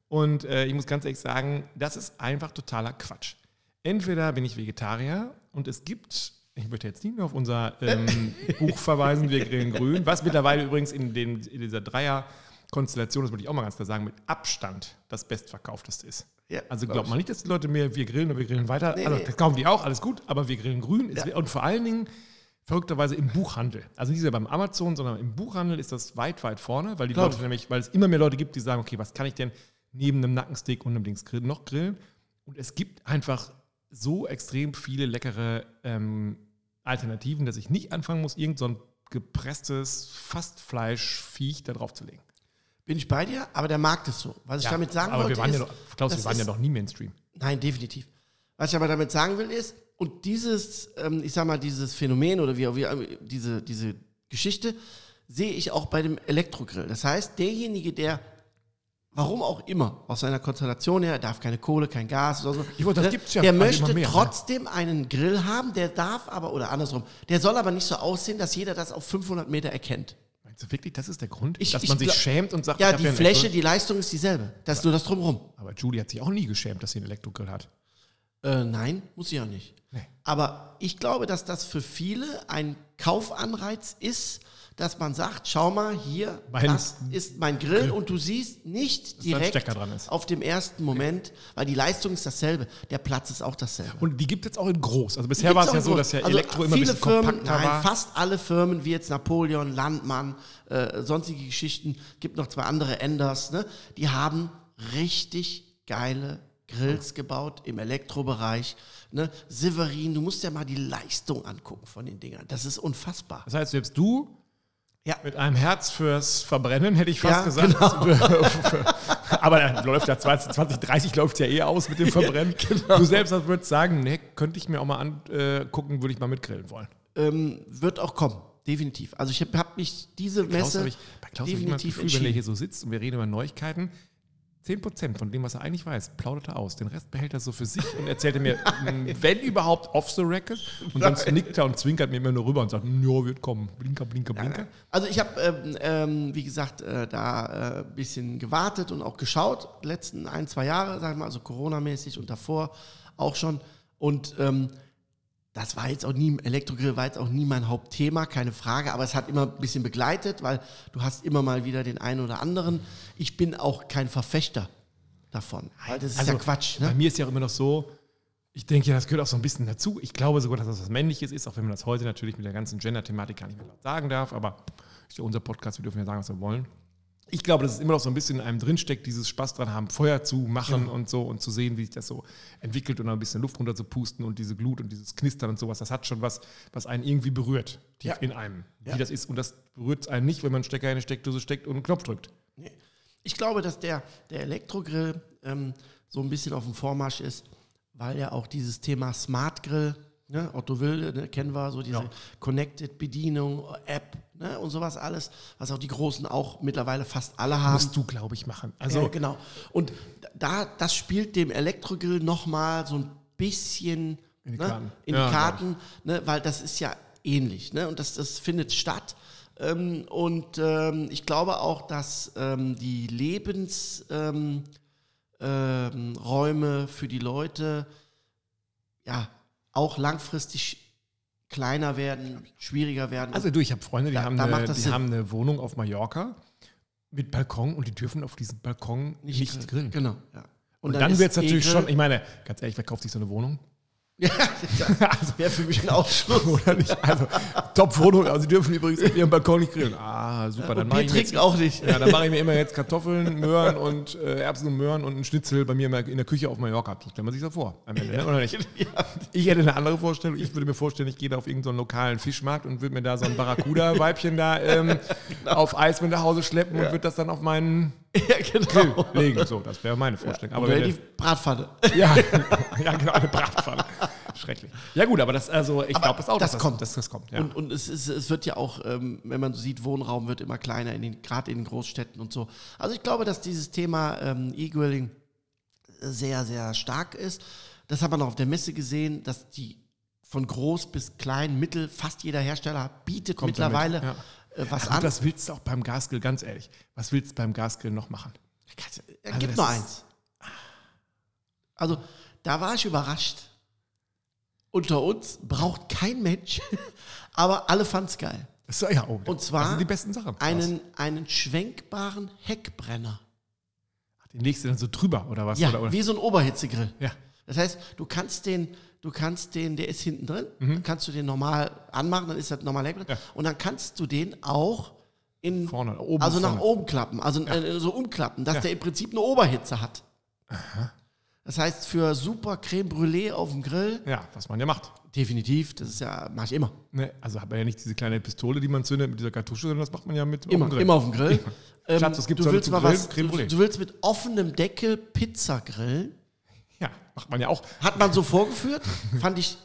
Und äh, ich muss ganz ehrlich sagen, das ist einfach totaler Quatsch. Entweder bin ich Vegetarier und es gibt, ich möchte jetzt nicht mehr auf unser ähm, Buch verweisen, Wir grillen grün, was mittlerweile übrigens in, den, in dieser Dreier-Konstellation, das würde ich auch mal ganz klar sagen, mit Abstand das bestverkaufteste ist. Ja, also glaub glaubt man nicht, dass die Leute mehr wir grillen und wir grillen weiter. Nee, also nee. das kaufen die auch, alles gut, aber wir grillen grün. Ist, Und vor allen Dingen verrückterweise im Buchhandel. Also nicht so beim Amazon, sondern im Buchhandel ist das weit, weit vorne, weil die Leute ich. nämlich, weil es immer mehr Leute gibt, die sagen, okay, was kann ich denn neben einem Nackensteak und einem Dings noch grillen? Und es gibt einfach so extrem viele leckere ähm, Alternativen, dass ich nicht anfangen muss, irgend so gepresstes Fastfleischviech da drauf zu legen. Bin ich bei dir, aber der Markt ist so. Was ich damit sagen aber wollte, wir waren ist, ja doch, Klaus, wir waren ja ist- noch nie Mainstream. Nein, definitiv. Was ich aber damit sagen will ist, und dieses, ähm, ich sag mal, dieses Phänomen oder wie, wie diese, diese Geschichte sehe ich auch bei dem Elektrogrill. Das heißt, derjenige, der, warum auch immer, aus seiner Konstellation her, darf keine Kohle, kein Gas oder so, Ich wollte, das ne, gibt's ja der möchte mehr, ne? trotzdem einen Grill haben, der darf aber, oder andersrum, der soll aber nicht so aussehen, dass jeder das auf 500 Meter erkennt. Meinst du wirklich, das ist der Grund? Ich- dass ich man sich schämt und sagt, Ja, die Fläche, die Leistung ist dieselbe. Das ist nur das Drumherum. Aber Julie hat sich auch nie geschämt, dass sie einen Elektrogrill hat. Äh, nein, muss ich auch nicht. Nee. Aber ich glaube, dass das für viele ein Kaufanreiz ist, dass man sagt, schau mal hier, Mein- das ist mein Grill und du siehst nicht ein direkt Stecker dran ist. auf dem ersten Moment, weil die Leistung ist dasselbe, der Platz ist auch dasselbe. Und die gibt es jetzt auch in groß. Also bisher war es ja so, dass ja Also Elektro immer ein viele bisschen Firmen, nein, war. fast alle Firmen, wie jetzt Napoleon, Landmann, äh, sonstige Geschichten, gibt noch zwei andere Enders, ne? die haben richtig geile Grills gebaut im Elektrobereich. Ne? Severin, du musst ja mal die Leistung angucken von den Dingern. Das ist unfassbar. Das heißt, selbst du Ja. mit einem Herz fürs Verbrennen, hätte ich fast Ja, gesagt. genau. Aber dann läuft ja 20, 2030 läuft ja eh aus mit dem Verbrennen. Genau. Du selbst würdest sagen, nee, könnte ich mir auch mal angucken, würde ich mal mitgrillen wollen. Ähm, wird auch kommen, definitiv. Also ich habe hab mich diese Klaus Messe habe ich, bei Klaus habe ich immer das definitiv Gefühl, wenn er hier so sitzt und wir reden über Neuigkeiten, 10% von dem, was er eigentlich weiß, plaudert er aus. Den Rest behält er so für sich und erzählt er mir, wenn überhaupt, off the record. Und sonst nickt er und zwinkert mir immer nur rüber und sagt, ja, wird kommen. Blinker, blinker, blinker. Also ich habe, ähm, ähm, wie gesagt, äh, da ein bisschen gewartet und auch geschaut, letzten ein, zwei Jahre, sag ich mal, also Corona-mäßig und davor auch schon. Und ähm, das war jetzt auch nie, Elektrogrill war jetzt auch nie mein Hauptthema, keine Frage, aber es hat immer ein bisschen begleitet, weil du hast immer mal wieder den einen oder anderen. Ich bin auch kein Verfechter davon, weil das ist ja Quatsch. Bei Ne? mir ist ja auch immer noch so, ich denke ja, das gehört auch so ein bisschen dazu. Ich glaube sogar, dass das was Männliches ist, auch wenn man das heute natürlich mit der ganzen Gender-Thematik gar nicht mehr laut sagen darf, aber ist ja unser Podcast, wir dürfen ja sagen, was wir wollen. Ich glaube, dass es immer noch so ein bisschen in einem drinsteckt, dieses Spaß dran haben, Feuer zu machen und so und zu sehen, wie sich das so entwickelt und dann ein bisschen Luft runter zu pusten und diese Glut und dieses Knistern und sowas, das hat schon was, was einen irgendwie berührt, tief Ja. in einem, Ja. wie das ist. Und das berührt einen nicht, wenn man einen Stecker in eine Steckdose steckt und einen Knopf drückt. Nee. Ich glaube, dass der, der Elektrogrill ähm, so ein bisschen auf dem Vormarsch ist, weil ja auch dieses Thema Smart Grill, ne, Otto Wilde, ne, kennen wir, so diese Ja. Connected Bedienung, App ne, und sowas alles, was auch die Großen auch mittlerweile fast alle haben. Musst du, glaube ich, machen. Also, ja, genau. Und da, das spielt dem Elektrogrill nochmal so ein bisschen In die ne, Karten. in Ja, die Karten ne, weil das ist ja ähnlich. Ne, und das, das findet statt. Ähm, und ähm, ich glaube auch, dass ähm, die Lebensräume ähm, Räume für die Leute ja auch langfristig kleiner werden, schwieriger werden. Also du, ich habe Freunde, die, Da- haben, da eine, die Sinn. haben eine Wohnung auf Mallorca mit Balkon und die dürfen auf diesem Balkon nicht, grillen. Genau. Ja. Und, dann ist wird es natürlich E-Grill- schon, ich meine, ganz ehrlich, wer kauft sich so eine Wohnung? Ja, das wäre für mich ein Ausschluss. Oder nicht? Also, Top-Wohnung, also sie dürfen übrigens auf ihrem Balkon nicht grillen. Ah, super, dann mache ich trinken auch nicht. ja, dann mache ich mir immer jetzt Kartoffeln, Möhren und äh, Erbsen und Möhren und einen Schnitzel bei mir in der Küche auf Mallorca. Das stellt man sich so vor. Am Ende, ne? Oder nicht? Ich hätte eine andere Vorstellung. Ich würde mir vorstellen, ich gehe da auf irgendeinen lokalen Fischmarkt und würde mir da so ein Barracuda-Weibchen da ähm, auf Eis mit nach Hause schleppen und würde das dann auf meinen Ja, genau. Grill legen. So, das wäre meine Vorstellung. Aber Oder wenn die Bratpfanne. ja, ja, genau, eine Bratpfanne. Schrecklich. Ja gut, aber das, also ich Aber glaube, das auch, das dass kommt. Das, das kommt, ja. Und, und es, ist, es wird ja auch, ähm, wenn man so sieht, Wohnraum wird immer kleiner, gerade in den Großstädten und so. Also ich glaube, dass dieses Thema ähm, E-Grilling sehr, sehr stark ist. Das hat man auch auf der Messe gesehen, dass die von groß bis klein, mittel, fast jeder Hersteller bietet Kommt mittlerweile damit, äh, was Gut, an. was willst du auch beim Gasgrill, ganz ehrlich, was willst du beim Gasgrill noch machen? Es Also gibt nur eins. Also, da war ich überrascht. Unter uns braucht kein Mensch, aber alle fanden es geil. So, ja, oh, Und zwar das sind die besten Sachen. Einen, einen schwenkbaren Heckbrenner. Was? Den legst du dann so drüber oder was? Ja, oder, oder? wie so ein Oberhitzegrill. ja. Das heißt, du kannst den, du kannst den, der ist hinten drin, Mhm. kannst du den normal anmachen, dann ist das normal Heckbrenner. Und dann kannst du den auch in, Vorne, oben, also nach vorne. oben klappen, also äh, so umklappen, dass Ja. der im Prinzip eine Oberhitze hat. Das heißt, für super Creme Brûlée auf dem Grill, Ja, was man ja macht. definitiv, das ist ja, mache ich immer. Ne? Also hat man ja nicht diese kleine Pistole, die man zündet mit dieser Kartusche, sondern das macht man ja mit auf Immer, dem Grill. immer auf dem Grill. Ähm, Schatz, es gibt du so willst mal Grillen was, Creme du, du willst mit offenem Deckel Pizza grillen. Ja, macht man ja auch. Hat man so vorgeführt, fand ich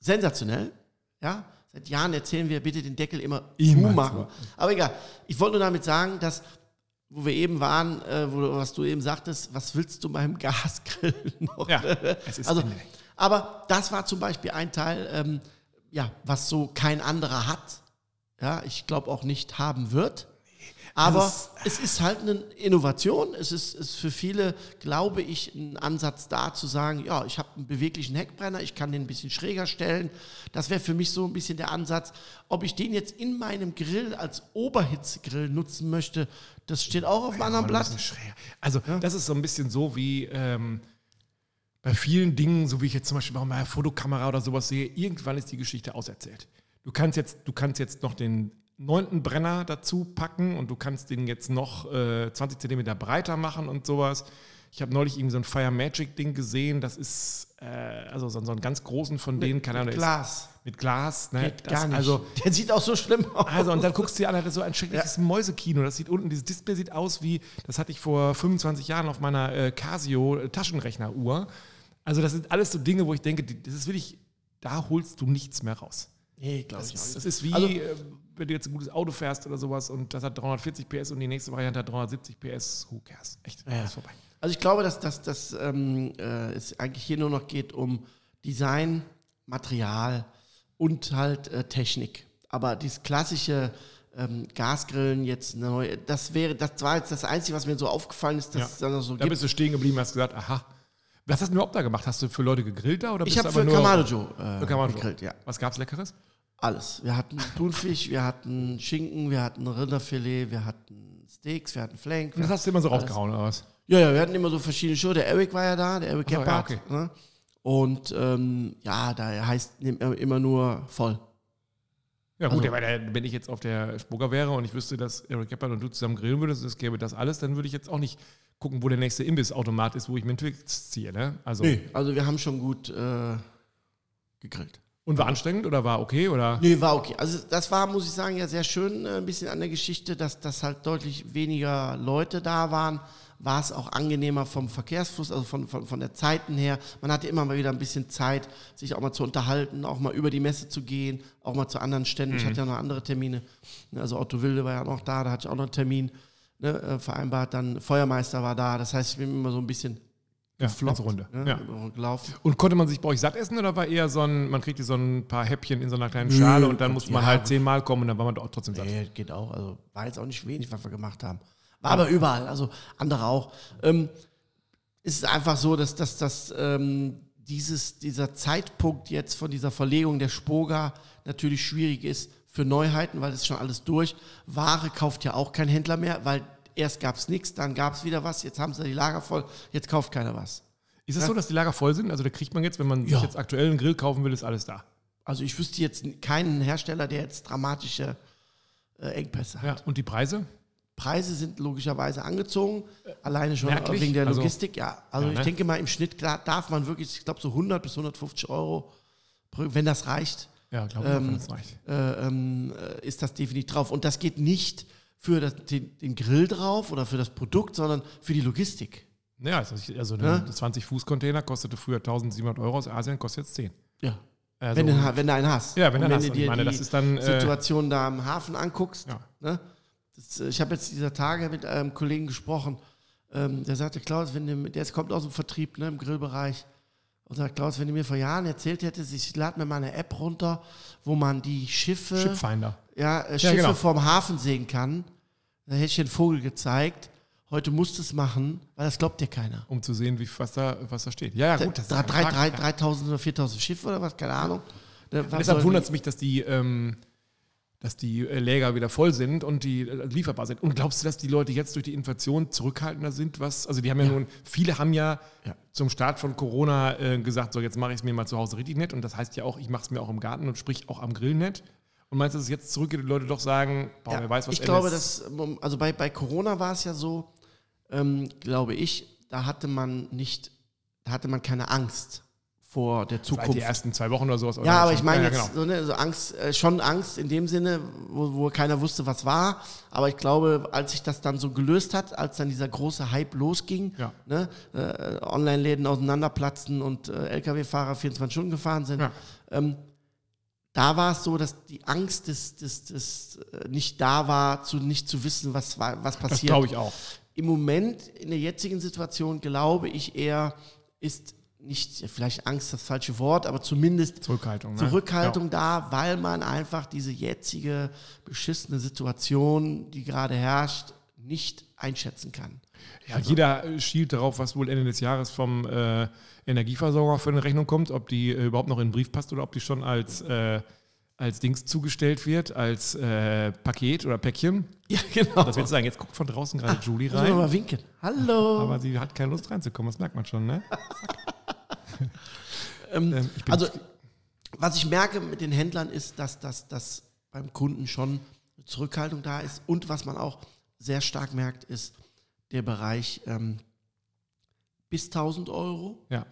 sensationell. Ja, seit Jahren erzählen wir bitte den Deckel immer Immer zumachen. Aber egal, ich wollte nur damit sagen, dass, wo wir eben waren, äh, wo, was du eben sagtest, was willst du beim Gasgrill noch? Ja, es ist also, aber das war zum Beispiel ein Teil, ähm, ja, was so kein anderer hat. Ja, ich glaube auch nicht haben wird. Aber ist- es ist halt eine Innovation. Es ist, ist für viele, glaube ich, ein Ansatz da zu sagen, ja, ich habe einen beweglichen Heckbrenner, ich kann den ein bisschen schräger stellen. Das wäre für mich so ein bisschen der Ansatz. Ob ich den jetzt in meinem Grill als Oberhitzegrill nutzen möchte, das steht auch auf einem anderen Blatt. Also, das ist so ein bisschen so wie ähm, bei vielen Dingen, so wie ich jetzt zum Beispiel bei meiner Fotokamera oder sowas sehe, irgendwann ist die Geschichte auserzählt. Du kannst jetzt, du kannst jetzt noch den neunten Brenner dazu packen und du kannst den jetzt noch äh, 20 Zentimeter breiter machen und sowas. Ich habe neulich irgendwie so ein Fire Magic Ding gesehen, das ist äh, also so, so einen ganz großen von denen, keine Ahnung, ist Glas. mit Glas. Ne? Geht Das- gar nicht. Also, der sieht auch so schlimm aus. also, und dann guckst du dir an, hat so ein schreckliches Mäusekino. Das sieht unten, dieses Display sieht aus wie, das hatte ich vor 25 Jahren auf meiner äh, Casio Taschenrechneruhr. Also, das sind alles so Dinge, wo ich denke, das ist wirklich, da holst du nichts mehr raus. nee, glaube Das ich auch ist, nicht. das ist wie, Also- äh, wenn du jetzt ein gutes Auto fährst oder sowas und das hat 340 PS und die nächste Variante hat 370 PS. Who cares? Echt, Ja. alles vorbei. Also ich glaube, dass, dass, dass ähm, äh, es eigentlich hier nur noch geht um Design, Material und halt äh, Technik. Aber dieses klassische ähm, Gasgrillen jetzt neu, das wäre, das war jetzt das Einzige, was mir so aufgefallen ist, dass Ja. es dann noch so Da gibt. bist du stehen geblieben, hast gesagt, aha. Was hast du überhaupt da gemacht? Hast du für Leute gegrillt da oder Ich bist habe du für einfach nur Kamado Joe äh, für Kamado? gegrillt, ja. Was gab's Leckeres? Alles. Wir hatten Thunfisch, wir hatten Schinken, wir hatten Rinderfilet, wir hatten Steaks, wir hatten Flank. Und das hast du immer so rausgehauen oder was? Ja, ja, wir hatten immer so verschiedene Shows. Der Eric war ja da, der Eric Ach so, ja, Gebhardt. okay. ne? Und ähm, ja, da heißt immer nur voll. Ja gut, Also- der, wenn ich jetzt auf der Spoga wäre und ich wüsste, dass Eric Gebhardt und du zusammen grillen würdest, es gäbe das alles, dann würde ich jetzt auch nicht gucken, wo der nächste Imbissautomat ist, wo ich mir einen Twix ziehe. Ne? Also, Also wir haben schon gut äh, gegrillt. Und war anstrengend oder war okay? Oder? Nee, war okay. Also das war, muss ich sagen, ja sehr schön, äh, ein bisschen an der Geschichte, dass, dass halt deutlich weniger Leute da waren. War es auch angenehmer vom Verkehrsfluss, also von, von, von der Zeiten her. Man hatte immer mal wieder ein bisschen Zeit, sich auch mal zu unterhalten, auch mal über die Messe zu gehen, auch mal zu anderen Ständen. Ich hatte ja noch andere Termine. Also Otto Wilde war ja noch da, da hatte ich auch noch einen Termin ne, äh, vereinbart. Dann Feuermeister war da. Das heißt, ich bin immer so ein bisschen Ja, gefloppt, Runde. ne, Ja. gelaufen. Und konnte man sich bei euch satt essen oder war eher so ein, man kriegt so ein paar Häppchen in so einer kleinen Schale und dann musste man ja, halt zehnmal kommen und dann war man doch trotzdem satt. Nee, geht auch. Also war jetzt auch nicht wenig, was wir gemacht haben. War aber überall, also andere auch. Ähm, es ist einfach so, dass, dass, dass ähm, dieses, dieser Zeitpunkt jetzt von dieser Verlegung der Spoga natürlich schwierig ist für Neuheiten, weil es schon alles durch. Ware kauft ja auch kein Händler mehr, weil erst gab es nichts, dann gab es wieder was, jetzt haben sie die Lager voll, jetzt kauft keiner was. Ist es so, dass die Lager voll sind? Also da kriegt man jetzt, wenn man sich Ja. jetzt aktuell einen Grill kaufen will, ist alles da. Also ich wüsste jetzt keinen Hersteller, der jetzt dramatische äh, Engpässe hat. Ja. Und die Preise? Preise sind logischerweise angezogen, alleine schon merklich? wegen der Also- Logistik. Ja, also Ja, ne? ich denke mal, im Schnitt da- darf man wirklich, ich glaube, so 100 bis 150 Euro, wenn das reicht, Ja, glaube ich, Ähm, wenn das reicht. äh, ähm, äh, ist das definitiv drauf. Und das geht nicht für das, den, den Grill drauf oder für das Produkt, sondern für die Logistik. Ja, also, also Ja. ein 20-Fuß-Container kostete früher 1700 Euro aus Asien, kostet jetzt 10. Ja. Also, wenn, du, wenn du einen hast. Ja, wenn du einen hast. du Und dir ich meine, die das ist dann, äh, Situation da am Hafen anguckst. Ja. Ne? Das, äh, ich habe jetzt dieser Tage mit einem Kollegen gesprochen, ähm, der sagte, Klaus, wenn du, der kommt aus dem Vertrieb ne, im Grillbereich, und sagt, Klaus, wenn du mir vor Jahren erzählt hättest, ich lade mir mal eine App runter, wo man die Schiffe, Shipfinder. ja, äh, Schiffe genau. vom Hafen sehen kann, da hätte ich dir einen Vogel gezeigt. Heute musst du es machen, weil das glaubt dir keiner. um zu sehen, wie, was, da, was da steht. Ja, ja, gut. Das ist drei, Ja. 3000 oder 4000 Schiffe oder was, keine Ahnung. Ne, was Deshalb wundert es mich, dass die, ähm, dass die äh, Läger wieder voll sind und die äh, lieferbar sind. Und glaubst du, dass die Leute jetzt durch die Inflation zurückhaltender sind? Was? Also die haben ja, nun, viele haben ja, Ja. Zum Start von Corona äh, gesagt, so jetzt mache ich es mir mal zu Hause richtig nett. Und das heißt ja auch, ich mache es mir auch im Garten und sprich auch am Grill nett. Und meinst du, dass es jetzt zurückgeht die Leute doch sagen, boah, Ja, wer weiß, was ich Ende glaube, dass, also bei, bei Corona war es ja so, ähm, glaube ich, da hatte man nicht, da hatte man keine Angst vor der Seit Zukunft. die ersten zwei Wochen oder sowas. oder Ja, aber schon. ich meine Ja, jetzt genau. so, ne, so Angst, äh, schon Angst in dem Sinne, wo, wo keiner wusste, was war. Aber ich glaube, als sich das dann so gelöst hat, als dann dieser große Hype losging, Ja. ne, äh, Online-Läden auseinanderplatzten und äh, Lkw-Fahrer 24 Stunden gefahren sind, Ja. ähm, da war es so, dass die Angst des, des, des äh, nicht da war, zu nicht zu wissen, was, was Das passiert. glaube ich auch. Im Moment, in der jetzigen Situation, glaube ich eher, ist nicht vielleicht Angst das falsche Wort, aber zumindest Zurückhaltung. Ne? Zurückhaltung da, weil man einfach diese jetzige beschissene Situation, die gerade herrscht, nicht einschätzen kann. Ja, jeder äh, schielt darauf, was wohl Ende des Jahres vom äh, Energieversorger für eine Rechnung kommt, ob die äh, überhaupt noch in den Brief passt oder ob die schon als, äh, als Dings zugestellt wird, als äh, Paket oder Päckchen. Ja, genau. Das wird sagen, jetzt guckt von draußen gerade Julie Müssen wir rein, mal winken. Hallo. aber sie hat keine Lust reinzukommen, das merkt man schon, ne? Ähm, Ähm, also, was ich merke mit den Händlern ist, dass das dass beim Kunden schon eine Zurückhaltung da ist. Und was man auch sehr stark merkt, ist der Bereich ähm, bis 1000 Euro. ja.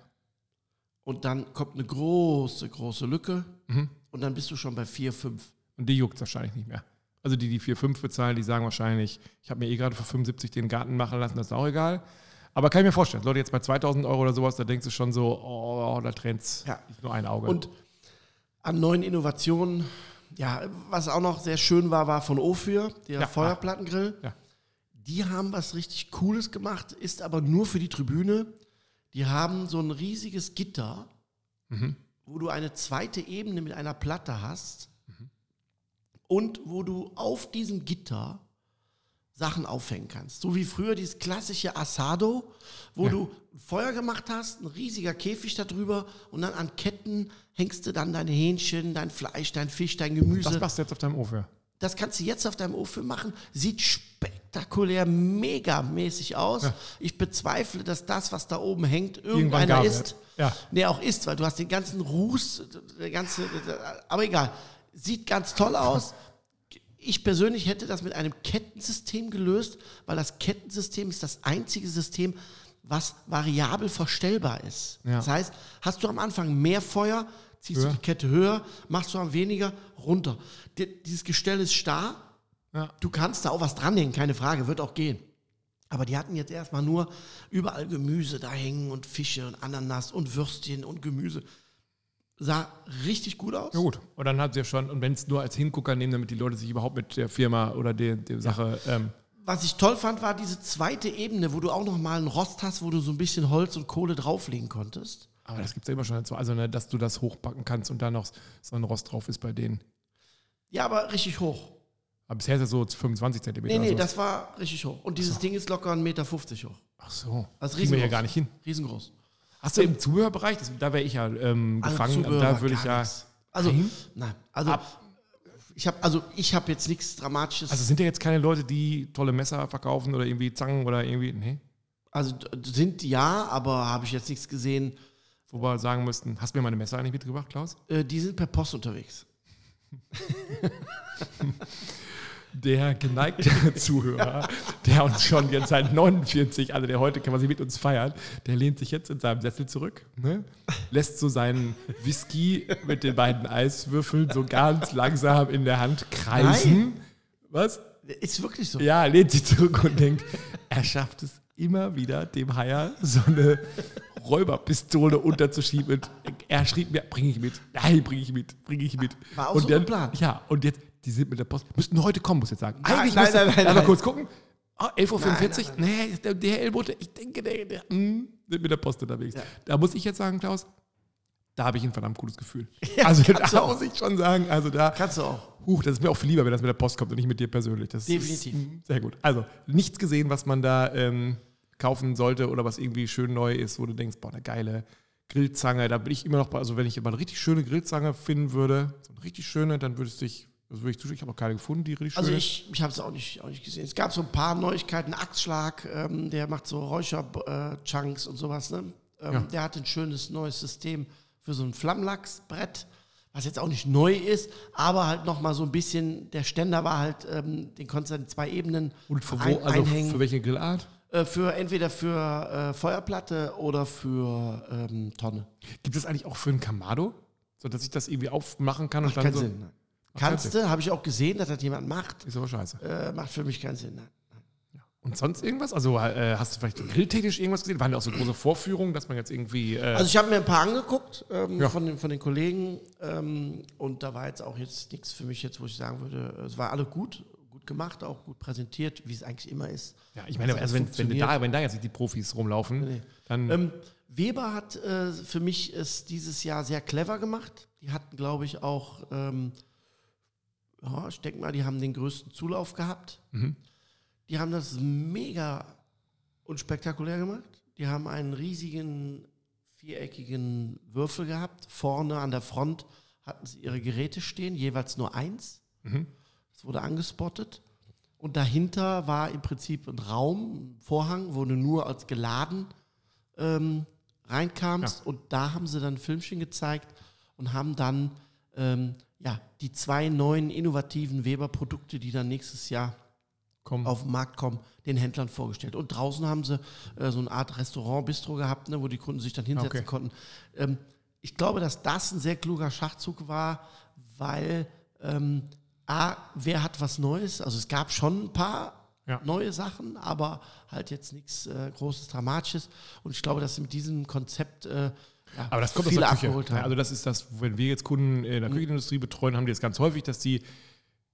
Und dann kommt eine große, große Lücke. Mhm. Und dann bist du schon bei 4, 5. Und die juckt wahrscheinlich nicht mehr. Also die, die 4, 5 bezahlen, die sagen wahrscheinlich, ich habe mir eh gerade für 75 den Garten machen lassen, das ist auch egal. Aber kann ich mir vorstellen, Leute, jetzt bei 2000 Euro oder sowas, da denkst du schon so, oh, da trennt's Ja. nicht nur ein Auge. Und an neuen Innovationen, ja, was auch noch sehr schön war, war von Ofür, der Ja. Feuerplattengrill. Ja. Die haben was richtig Cooles gemacht, ist aber nur für die Tribüne. Die haben so ein riesiges Gitter, Mhm. wo du eine zweite Ebene mit einer Platte hast und wo du auf diesem Gitter Sachen aufhängen kannst. So wie früher dieses klassische Asado, wo Ja. du Feuer gemacht hast, ein riesiger Käfig darüber und dann an Ketten hängst du dann deine Hähnchen, dein Fleisch, dein Fisch, dein Gemüse. Was machst du jetzt auf deinem Ofen? Das kannst du jetzt auf deinem Ofen machen. Sieht spektakulär, megamäßig aus. Ja. Ich bezweifle, dass das, was da oben hängt, Irgendwann irgendeiner ist. Ja. Nee, auch ist, weil du hast den ganzen Ruß, der ganze, aber egal. Sieht ganz toll aus. Ich persönlich hätte das mit einem Kettensystem gelöst, weil das Kettensystem ist das einzige System, was variabel verstellbar ist. Ja. Das heißt, hast du am Anfang mehr Feuer, ziehst Höher. du die Kette höher, machst du am weniger, runter. Die, dieses Gestell ist starr, Ja. Du kannst da auch was dranhängen, keine Frage, wird auch gehen. Aber die hatten jetzt erstmal nur überall Gemüse da hängen und Fische und Ananas und Würstchen und Gemüse. Sah richtig gut aus. Ja gut, und dann hat sie ja schon, und wenn es nur als Hingucker nehmen, damit die Leute sich überhaupt mit der Firma oder der, der Sache, ähm, Was ich toll fand, war diese zweite Ebene, wo du auch noch mal einen Rost hast, wo du so ein bisschen Holz und Kohle drauflegen konntest. aber das gibt es ja immer schon dazu, also ne, dass du das hochpacken kannst und da noch so ein Rost drauf ist bei denen. Ja, aber richtig hoch. Aber bisher ist das so 25 Zentimeter. Nee, nee, so. das war richtig hoch. Und dieses Ding ist locker 1,50 Meter hoch. Ach so, Also kriegen wir ja riesengroß. gar nicht hin. Riesengroß. Hast du im Zubehörbereich, das, da wäre ich ja ähm, Also gefangen, Zubehör da würde ich ja. nix. Also, Nein? nein. Also, ich habe also ich hab jetzt nichts Dramatisches. Also sind ja jetzt keine Leute, die tolle Messer verkaufen oder irgendwie Zangen oder irgendwie, nee, Also sind ja, aber habe ich jetzt nichts gesehen. wo wir sagen müssten, hast du mir meine Messer eigentlich mitgebracht, Klaus? Äh, die sind per Post unterwegs. Der geneigte Zuhörer, der uns schon jetzt seit 49, also der heute quasi mit uns feiert, der lehnt sich jetzt in seinem Sessel zurück, ne? lässt so seinen Whisky mit den beiden Eiswürfeln so ganz langsam in der Hand kreisen. Was? Ist wirklich so. Ja, lehnt sich zurück und denkt, er schafft es immer wieder, dem Haier so eine Räuberpistole unterzuschieben. Und er schrieb mir, bringe ich mit. Nein, bringe ich mit, bringe ich mit. War auch und so dann, geplant. Ja, und jetzt, die sind mit der Post, müssten heute kommen, muss ich jetzt sagen. Nein, Eigentlich nein, müsste, nein, nein, mal nein. kurz gucken. Oh, 11.45 Uhr, Nein, nee, der, Elbote, ich denke, der, der mm, sind mit der Post unterwegs. Ja. Da muss ich jetzt sagen, Klaus, da habe ich ein verdammt cooles Gefühl. also kannst du da auch. muss ich schon sagen, also da, Kannst du auch. Huch, das ist mir auch viel lieber, wenn das mit der Post kommt und nicht mit dir persönlich. Das Definitiv. Ist, mm, sehr gut. Also, nichts gesehen, was man da ähm, kaufen sollte oder was irgendwie schön neu ist, wo du denkst, boah, eine geile Grillzange. Da bin ich immer noch bei, also wenn ich immer eine richtig schöne Grillzange finden würde, so eine richtig schöne, dann würde es dich, das würde ich zustimmen. Ich habe auch keine gefunden, die richtig Also ich, ich habe es auch nicht, auch nicht gesehen. Es gab so ein paar Neuigkeiten. Axtschlag, ähm, der macht so Räucher-Chunks und sowas. Ne? Ähm, Ja. Der hat ein schönes neues System für so ein Flammlachsbrett, was jetzt auch nicht neu ist, aber halt nochmal so ein bisschen, der Ständer war halt, ähm, den konntest du in zwei Ebenen Und für, ein, wo, also einhängen. für welche Grillart? Äh, für entweder für äh, Feuerplatte oder für ähm, Tonne. Gibt es eigentlich auch für einen Kamado? So dass ich das irgendwie aufmachen kann und Macht dann keinen so. Sinn. Nein. Kannst du, habe ich auch gesehen, dass das jemand macht. Ist aber scheiße. Äh, macht für mich keinen Sinn. Nein. Und sonst irgendwas? Also äh, hast du vielleicht grilltechnisch irgendwas gesehen? Waren da auch so große Vorführungen, dass man jetzt irgendwie. Äh, Also ich habe mir ein paar angeguckt ähm, Ja. von, den, von den Kollegen ähm, und da war jetzt auch jetzt nichts für mich jetzt, wo ich sagen würde, es war alle gut, gut gemacht, auch gut präsentiert, wie es eigentlich immer ist. ja, ich meine, also das wenn, wenn, da, wenn da jetzt nicht die Profis rumlaufen, Nee. dann. Ähm, Weber hat äh, für mich es dieses Jahr sehr clever gemacht. Die hatten, glaube ich, auch, ähm, ja, ich denke mal, die haben den größten Zulauf gehabt. Mhm. Die haben das mega unspektakulär gemacht. Die haben einen riesigen viereckigen Würfel gehabt. Vorne an der Front hatten sie ihre Geräte stehen, jeweils nur eins. Mhm. Das wurde angespottet. Und dahinter war im Prinzip ein Raum, ein Vorhang, wo du nur als geladen ähm, reinkamst. Und da haben sie dann ein Filmchen gezeigt und haben dann ähm, ja, die zwei neuen innovativen Weber-Produkte, die dann nächstes Jahr komm. auf den Markt kommen, den Händlern vorgestellt. Und draußen haben sie äh, so eine Art Restaurant, Bistro gehabt, ne, wo die Kunden sich dann hinsetzen Okay. konnten. Ähm, ich glaube, dass das ein sehr kluger Schachzug war, weil ähm, A, wer hat was Neues? Also es gab schon ein paar Ja. neue Sachen, aber halt jetzt nichts äh, Großes, Dramatisches. Und ich glaube, dass sie mit diesem Konzept äh, ja, Aber das kommt aus viele der Küche. Mhm. Ja, also das ist das, wenn wir jetzt Kunden in der Küchenindustrie betreuen, haben die das ganz häufig, dass die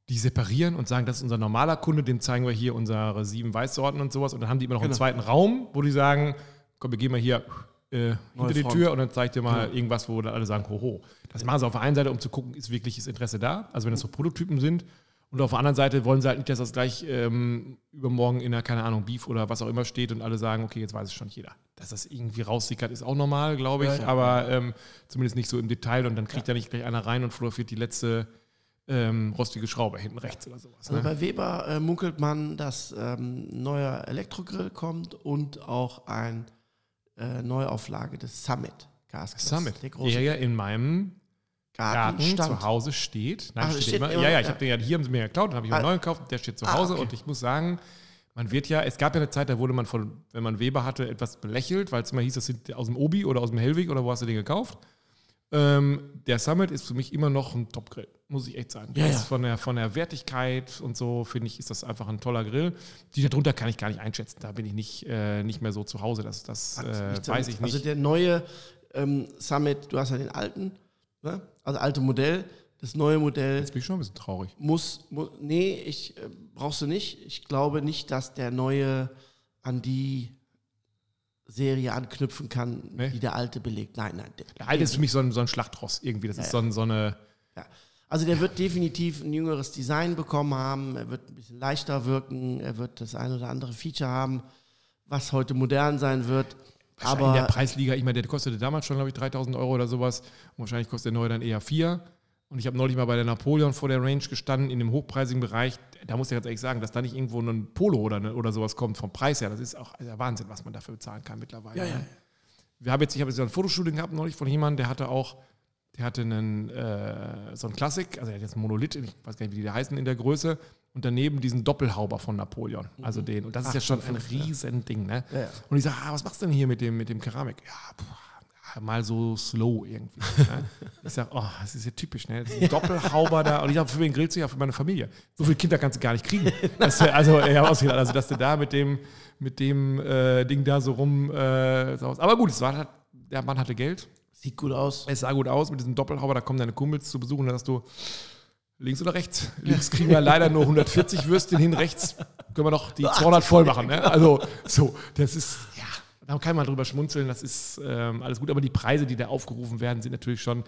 die separieren und sagen, das ist unser normaler Kunde, dem zeigen wir hier unsere sieben Weißsorten und sowas. Und dann haben die immer noch einen Genau. zweiten Raum, wo die sagen, komm, wir gehen mal hier äh, hinter die. Tür und dann zeigt dir mal Genau. irgendwas, wo dann alle sagen, hoho. Das machen sie auf der einen Seite, um zu gucken, ist wirklich das Interesse da. Also wenn das so Prototypen sind. Und auf der anderen Seite wollen sie halt nicht, dass das gleich ähm, übermorgen in der, keine Ahnung, Beef oder was auch immer steht und alle sagen, okay, jetzt weiß es schon jeder. Dass das irgendwie raussickert, ist auch normal, glaube ich, Ja, ja. aber ähm, zumindest nicht so im Detail und dann kriegt da nicht gleich einer rein und fotografiert die letzte ähm, rostige Schraube hinten rechts oder sowas. Also Ne? bei Weber äh, munkelt man, dass ähm, ein neuer Elektrogrill kommt und auch eine äh, Neuauflage des Summit Gasgrills. Summit, Der große der ja in meinem Garten Gartenstand. zu Hause steht. Nein, Ach, steht, steht immer, immer- ja, ja, ich ja. habe den ja, hier haben sie mir ja geklaut, dann habe ich einen Ah. neuen gekauft, der steht zu Ah, Hause okay. und ich muss sagen, man wird ja, es gab ja eine Zeit, da wurde man von, wenn man Weber hatte, etwas belächelt, weil es immer hieß, das sind aus dem Obi oder aus dem Hellwig oder wo hast du den gekauft? Ähm, der Summit ist für mich immer noch ein Top-Grill, muss ich echt sagen. Ja, ja. Von, der, von der Wertigkeit und so, finde ich, ist das einfach ein toller Grill. Die darunter kann ich gar nicht einschätzen. Da bin ich nicht, äh, nicht mehr so zu Hause. Das, das äh, weiß damit- ich nicht. Also der neue ähm, Summit, du hast ja den alten, ne? also alte Modell. Das neue Modell Jetzt bin ich schon ein bisschen traurig. muss, mu nee, ich äh, brauchst du nicht. Ich glaube nicht, dass der neue an die Serie anknüpfen kann, Nee. die der alte belegt. Nein, nein. Der, Der alte ist für mich so ein, so ein Schlachtross irgendwie. Das ist so, ein, so eine. Ja. Also der wird definitiv ein jüngeres Design bekommen haben, er wird ein bisschen leichter wirken, er wird das ein oder andere Feature haben, was heute modern sein wird. Aber in der Preisliga, ich meine, der kostete damals schon, glaube ich, 3000 Euro oder sowas. Und wahrscheinlich kostet der neue dann eher 4. Und ich habe neulich mal bei der Napoleon vor der Range gestanden, in dem hochpreisigen Bereich. Da muss ich ganz ehrlich sagen, dass da nicht irgendwo ein Polo oder, ne- oder sowas kommt vom Preis her. Das ist auch der Wahnsinn, was man dafür bezahlen kann mittlerweile. ja, ja. Wir haben jetzt, ich habe jetzt ein Fotoshooting gehabt neulich von jemandem, der hatte auch, der hatte einen, äh, so einen Klassik, also er hat jetzt einen Monolith, ich weiß gar nicht, wie die heißen in der Größe, und daneben diesen Doppelhauber von Napoleon. Also den. Und das ist Ach, ja schon ein fünf, ja. riesen Ding, ne? Ja. Und ich sage, ah, was machst du denn hier mit dem, mit dem Keramik? Ja, puh, mal so slow irgendwie. ne? Ich sage, oh, das ist ja typisch, ne? Das ist ein Doppelhauber da. Und ich sage, für wen grillst du ja? Für meine Familie. So viele Kinder kannst du gar nicht kriegen. Das, also, ich habe ausgedacht, also, dass du da mit dem, mit dem äh, Ding da so rum. Äh. Aber gut, es war halt, der Mann hatte Geld. Sieht gut aus. Es sah gut aus mit diesem Doppelhauber. Da kommen deine Kumpels zu besuchen. Da hast du links oder rechts. Links kriegen wir leider nur 140 Würstchen hin. Rechts können wir noch die 200 voll machen. Ne? Also, so, das ist, da kann man drüber schmunzeln. Das ist ähm, alles gut. Aber die Preise, die da aufgerufen werden, sind natürlich schon,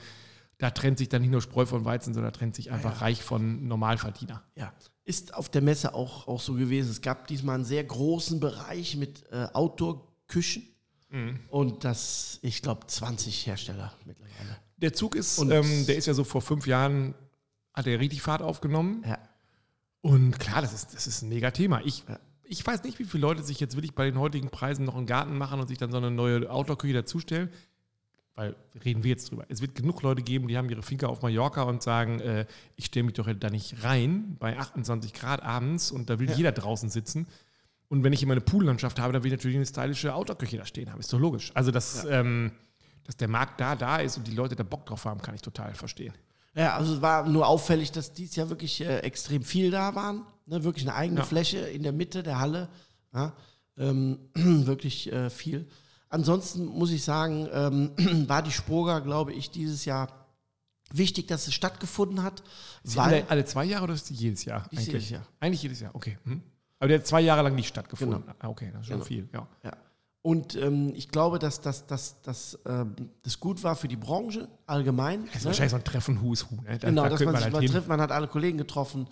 da trennt sich dann nicht nur Spreu von Weizen, sondern da trennt sich einfach reich von Normalverdiener. Ja. Ist auf der Messe auch, auch so gewesen. Es gab diesmal einen sehr großen Bereich mit äh, Outdoor-Küchen. Mhm. Und das, ich glaube, 20 Hersteller mittlerweile. Der Zug ist, ähm, der ist ja so vor fünf Jahren, hat er richtig Fahrt aufgenommen. Ja. Und klar, das ist, das ist ein mega Thema. Ich, Ja. Ich weiß nicht, wie viele Leute sich jetzt wirklich bei den heutigen Preisen noch einen Garten machen und sich dann so eine neue Outdoor-Küche dazustellen. weil reden wir jetzt drüber. Es wird genug Leute geben, die haben ihre Finca auf Mallorca und sagen, äh, ich stelle mich doch da nicht rein bei 28 Grad abends und da will jeder draußen sitzen. Und wenn ich immer eine Poollandschaft habe, dann will ich natürlich eine stylische Outdoor-Küche da stehen haben. Ist doch logisch. Also, dass, ähm, dass der Markt da da ist und die Leute da Bock drauf haben, kann ich total verstehen. Ja, also es war nur auffällig, dass dies Jahr wirklich äh, extrem viel da waren. Ne, wirklich eine eigene Ja. Fläche in der Mitte der Halle. Ja, ähm, wirklich äh, viel. Ansonsten muss ich sagen, ähm, war die Spoga, glaube ich, dieses Jahr wichtig, dass es stattgefunden hat. Alle, alle zwei Jahre oder ist jedes Jahr? Ist jedes Jahr. Eigentlich jedes Jahr, okay. Hm. Aber der hat zwei Jahre lang nicht stattgefunden. Genau. Ah, okay, das ist schon Genau. viel, ja. ja. Und ähm, ich glaube, dass das, das, das, ähm, das gut war für die Branche allgemein. Das ist ne? wahrscheinlich so ein Treffen Who's Who. Ne? Da, Genau, da dass man sich halt mal hin. trifft, man hat alle Kollegen getroffen,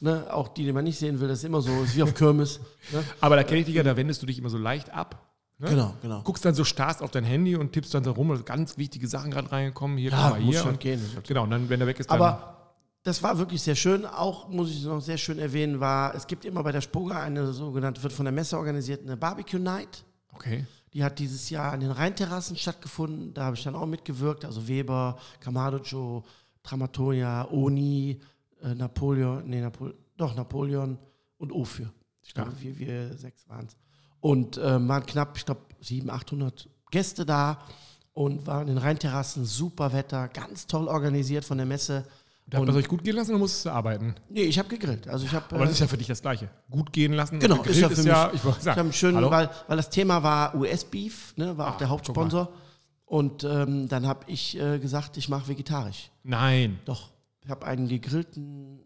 ne? auch die, die man nicht sehen will, das ist immer so, ist wie auf Kirmes. Ne? Aber da kenne ich dich ja, da wendest du dich immer so leicht ab. Ne? Genau, genau. Guckst dann so starrst auf dein Handy und tippst dann so rum, also ganz wichtige Sachen gerade reingekommen. Hier, Ja, muss hier. schon und, gehen. Genau, und dann, wenn er weg ist, dann. Aber das war wirklich sehr schön. Auch muss ich noch sehr schön erwähnen, war, es gibt immer bei der Spoga eine sogenannte, wird von der Messe organisiert, eine Barbecue Night. okay. Die hat dieses Jahr an den Rheinterrassen stattgefunden. Da habe ich dann auch mitgewirkt. Also Weber, Kamadojo, Tramatonia, Oni, äh, Napoleon, nee, Napol doch, Napoleon und Ophir. Ich glaube, wir, wir sechs waren es. Und äh, waren knapp, ich glaube, 700, 800 Gäste da und waren in den Rheinterrassen, super Wetter, ganz toll organisiert von der Messe. Da hat man es euch gut gehen lassen oder musstest du arbeiten? Nee, ich habe gegrillt. Also ich habe Aber das ist ja für dich das Gleiche. Gut gehen lassen. Genau, ist ja für mich. ich wollte Ich sagen, habe hallo? weil, weil das Thema war US-Beef, ne, war auch Ah, der Hauptsponsor. Und ähm, dann habe ich äh, gesagt, ich mache vegetarisch. Nein. Doch. Ich habe einen gegrillten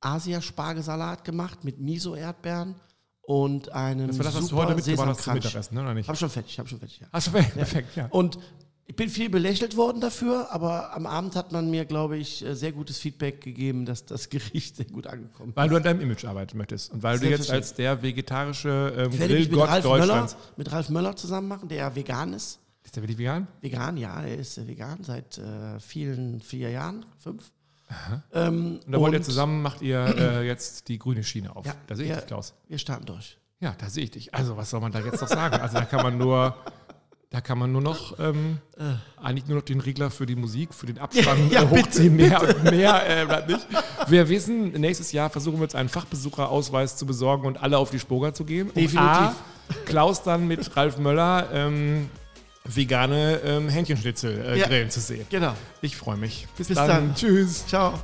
Asia-Spargelsalat gemacht mit Miso-Erdbeeren und einem Das war das, was du heute mitgebracht hast zum. Mittagessen, ne? oder nicht? Hab schon fertig, hab schon fertig, ja. Hast du perfekt, perfekt, ja. Und ich bin viel belächelt worden dafür, aber am Abend hat man mir, glaube ich, äh, sehr gutes Feedback gegeben, dass das Gericht sehr gut angekommen ist. Weil du an deinem Image arbeiten möchtest und weil du jetzt als der vegetarische ähm, Ich werde mich mit Grillgott Ralf, Möller, Deutschlands. mit Ralf Möller zusammen machen, der ja vegan ist. Ist der wirklich vegan? Vegan, ja, er ist äh, vegan seit äh, vielen, vier Jahren, fünf. Ähm, Und da wollt ihr zusammen, macht ihr äh, jetzt die grüne Schiene auf. Ja, da sehe ich ja. dich, Klaus. Wir starten durch. Ja, da sehe ich dich. Also, was soll man da jetzt noch sagen? Also, da kann man nur, da kann man nur noch, ähm, eigentlich nur noch den Regler für die Musik, für den Abspann Ja, äh, bitte, hochziehen. mehr und mehr äh, bleibt nicht. Wir wissen, nächstes Jahr versuchen wir uns einen Fachbesucherausweis zu besorgen und alle auf die Spoga zu gehen. Um Definitiv. A, Klaus dann mit Ralf Möller ähm, vegane ähm, Hähnchenschnitzel äh, Ja. grillen zu sehen. Genau. Ich freue mich. Bis, Bis dann. dann. Tschüss. Ciao.